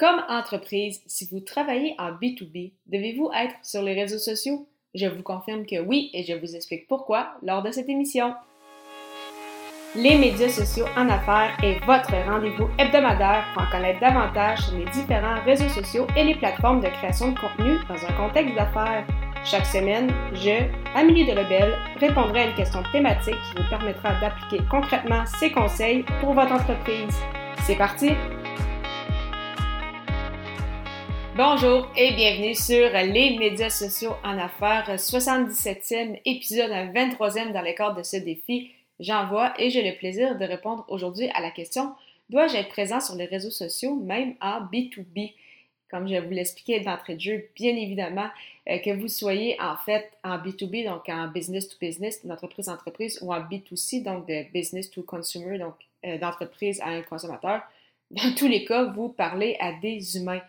Comme entreprise, si vous travaillez en B2B, devez-vous être sur les réseaux sociaux? Je vous confirme que oui et je vous explique pourquoi lors de cette émission. Les médias sociaux en affaires est votre rendez-vous hebdomadaire pour en connaître davantage sur les différents réseaux sociaux et les plateformes de création de contenu dans un contexte d'affaires. Chaque semaine, je, Amélie Delebel, répondrai à une question thématique qui vous permettra d'appliquer concrètement ces conseils pour votre entreprise. C'est parti! Bonjour et bienvenue sur les médias sociaux en affaires, 77e épisode, 23e dans le cadre de ce défi. J'envoie et j'ai le plaisir de répondre aujourd'hui à la question Dois-je être présent sur les réseaux sociaux, même en B2B Comme je vous l'expliquais d'entrée de jeu, bien évidemment, euh, que vous soyez en fait en B2B, donc en business to business, d'entreprise à entreprise, ou en B2C, donc de business to consumer, donc euh, d'entreprise à un consommateur, dans tous les cas, vous parlez à des humains.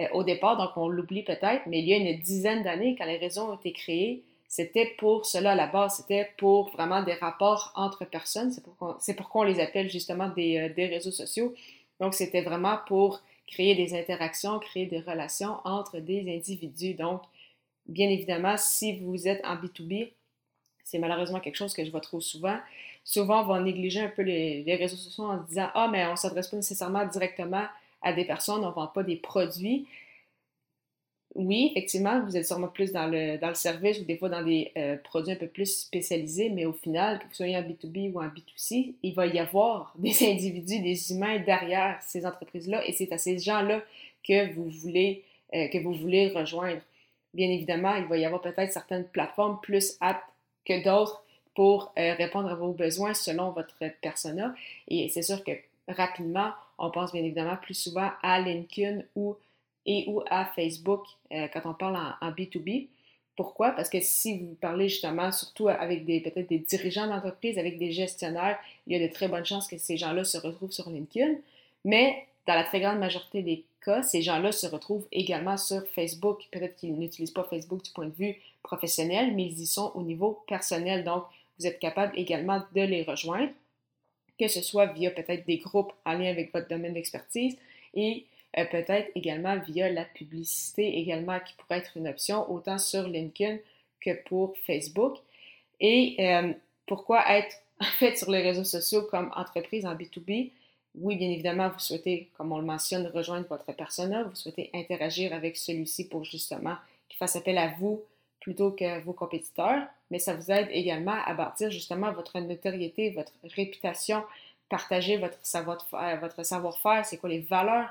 Euh, au départ, donc on l'oublie peut-être, mais il y a une dizaine d'années, quand les réseaux ont été créés, c'était pour cela à la base, c'était pour vraiment des rapports entre personnes. C'est pourquoi on les appelle justement des, euh, des réseaux sociaux. Donc, c'était vraiment pour créer des interactions, créer des relations entre des individus. Donc, bien évidemment, si vous êtes en B2B, c'est malheureusement quelque chose que je vois trop souvent. Souvent, on va négliger un peu les, les réseaux sociaux en disant Ah, mais on ne s'adresse pas nécessairement directement à des personnes, on ne vend pas des produits. Oui, effectivement, vous êtes sûrement plus dans le, dans le service ou des fois dans des euh, produits un peu plus spécialisés, mais au final, que vous soyez en B2B ou en B2C, il va y avoir des individus, des humains derrière ces entreprises-là et c'est à ces gens-là que vous voulez euh, que vous voulez rejoindre. Bien évidemment, il va y avoir peut-être certaines plateformes plus aptes que d'autres pour euh, répondre à vos besoins selon votre persona. Et c'est sûr que rapidement, on pense bien évidemment plus souvent à LinkedIn ou, et ou à Facebook euh, quand on parle en, B2B. Pourquoi? Parce que si vous parlez justement surtout avec des peut-être des dirigeants d'entreprise, avec des gestionnaires, il y a de très bonnes chances que ces gens-là se retrouvent sur LinkedIn. Mais dans la très grande majorité des cas, ces gens-là se retrouvent également sur Facebook. Peut-être qu'ils n'utilisent pas Facebook du point de vue professionnel, mais ils y sont au niveau personnel. Donc, vous êtes capable également de les rejoindre que ce soit via peut-être des groupes en lien avec votre domaine d'expertise et euh, peut-être également via la publicité également qui pourrait être une option autant sur LinkedIn que pour Facebook. Et euh, pourquoi être en fait sur les réseaux sociaux comme entreprise en B2B? Oui, bien évidemment, vous souhaitez, comme on le mentionne, rejoindre votre persona, vous souhaitez interagir avec celui-ci pour justement qu'il fasse appel à vous plutôt que vos compétiteurs, mais ça vous aide également à bâtir justement votre notoriété, votre réputation, partager votre savoir-faire, votre savoir-faire, c'est quoi les valeurs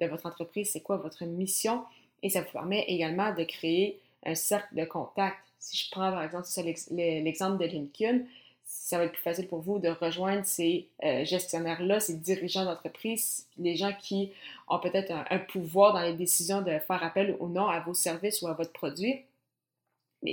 de votre entreprise, c'est quoi votre mission, et ça vous permet également de créer un cercle de contact. Si je prends par exemple l'exemple de LinkedIn, ça va être plus facile pour vous de rejoindre ces euh, gestionnaires-là, ces dirigeants d'entreprise, les gens qui ont peut-être un, pouvoir dans les décisions de faire appel ou non à vos services ou à votre produit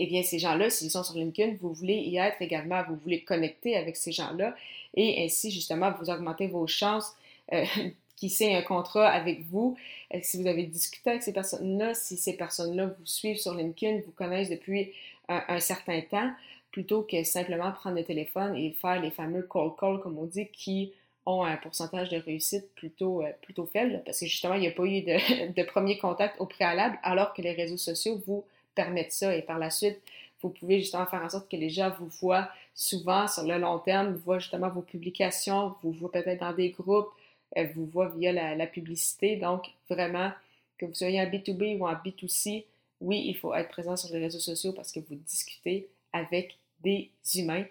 eh bien, ces gens-là, s'ils sont sur LinkedIn, vous voulez y être également, vous voulez connecter avec ces gens-là et ainsi, justement, vous augmentez vos chances euh, qui signent un contrat avec vous. Euh, si vous avez discuté avec ces personnes-là, si ces personnes-là vous suivent sur LinkedIn, vous connaissent depuis un, certain temps, plutôt que simplement prendre le téléphone et faire les fameux call call, comme on dit, qui ont un pourcentage de réussite plutôt, euh, plutôt faible, parce que justement, il n'y a pas eu de, de premier contact au préalable, alors que les réseaux sociaux vous permettre ça. Et par la suite, vous pouvez justement faire en sorte que les gens vous voient souvent sur le long terme, voient justement vos publications, vous voient peut-être dans des groupes, euh, vous voient via la, publicité. Donc, vraiment, que vous soyez en B2B ou en B2C, oui, il faut être présent sur les réseaux sociaux parce que vous discutez avec des humains.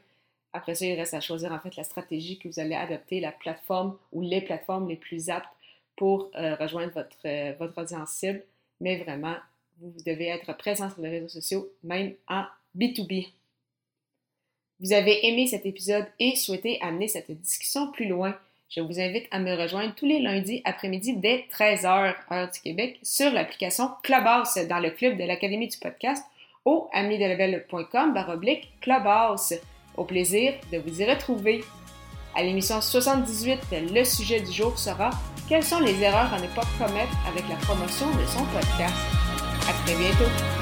Après ça, il reste à choisir en fait la stratégie que vous allez adopter, la plateforme ou les plateformes les plus aptes pour euh, rejoindre votre, euh, votre audience cible. Mais vraiment, vous devez être présent sur les réseaux sociaux, même en B2B. Vous avez aimé cet épisode et souhaitez amener cette discussion plus loin. Je vous invite à me rejoindre tous les lundis après-midi dès 13h heure du Québec sur l'application Clubhouse dans le club de l'Académie du podcast au amiedelebel.com baroblique Clubhouse. Au plaisir de vous y retrouver. À l'émission 78, le sujet du jour sera Quelles sont les erreurs à ne pas commettre avec la promotion de son podcast? À très bientôt.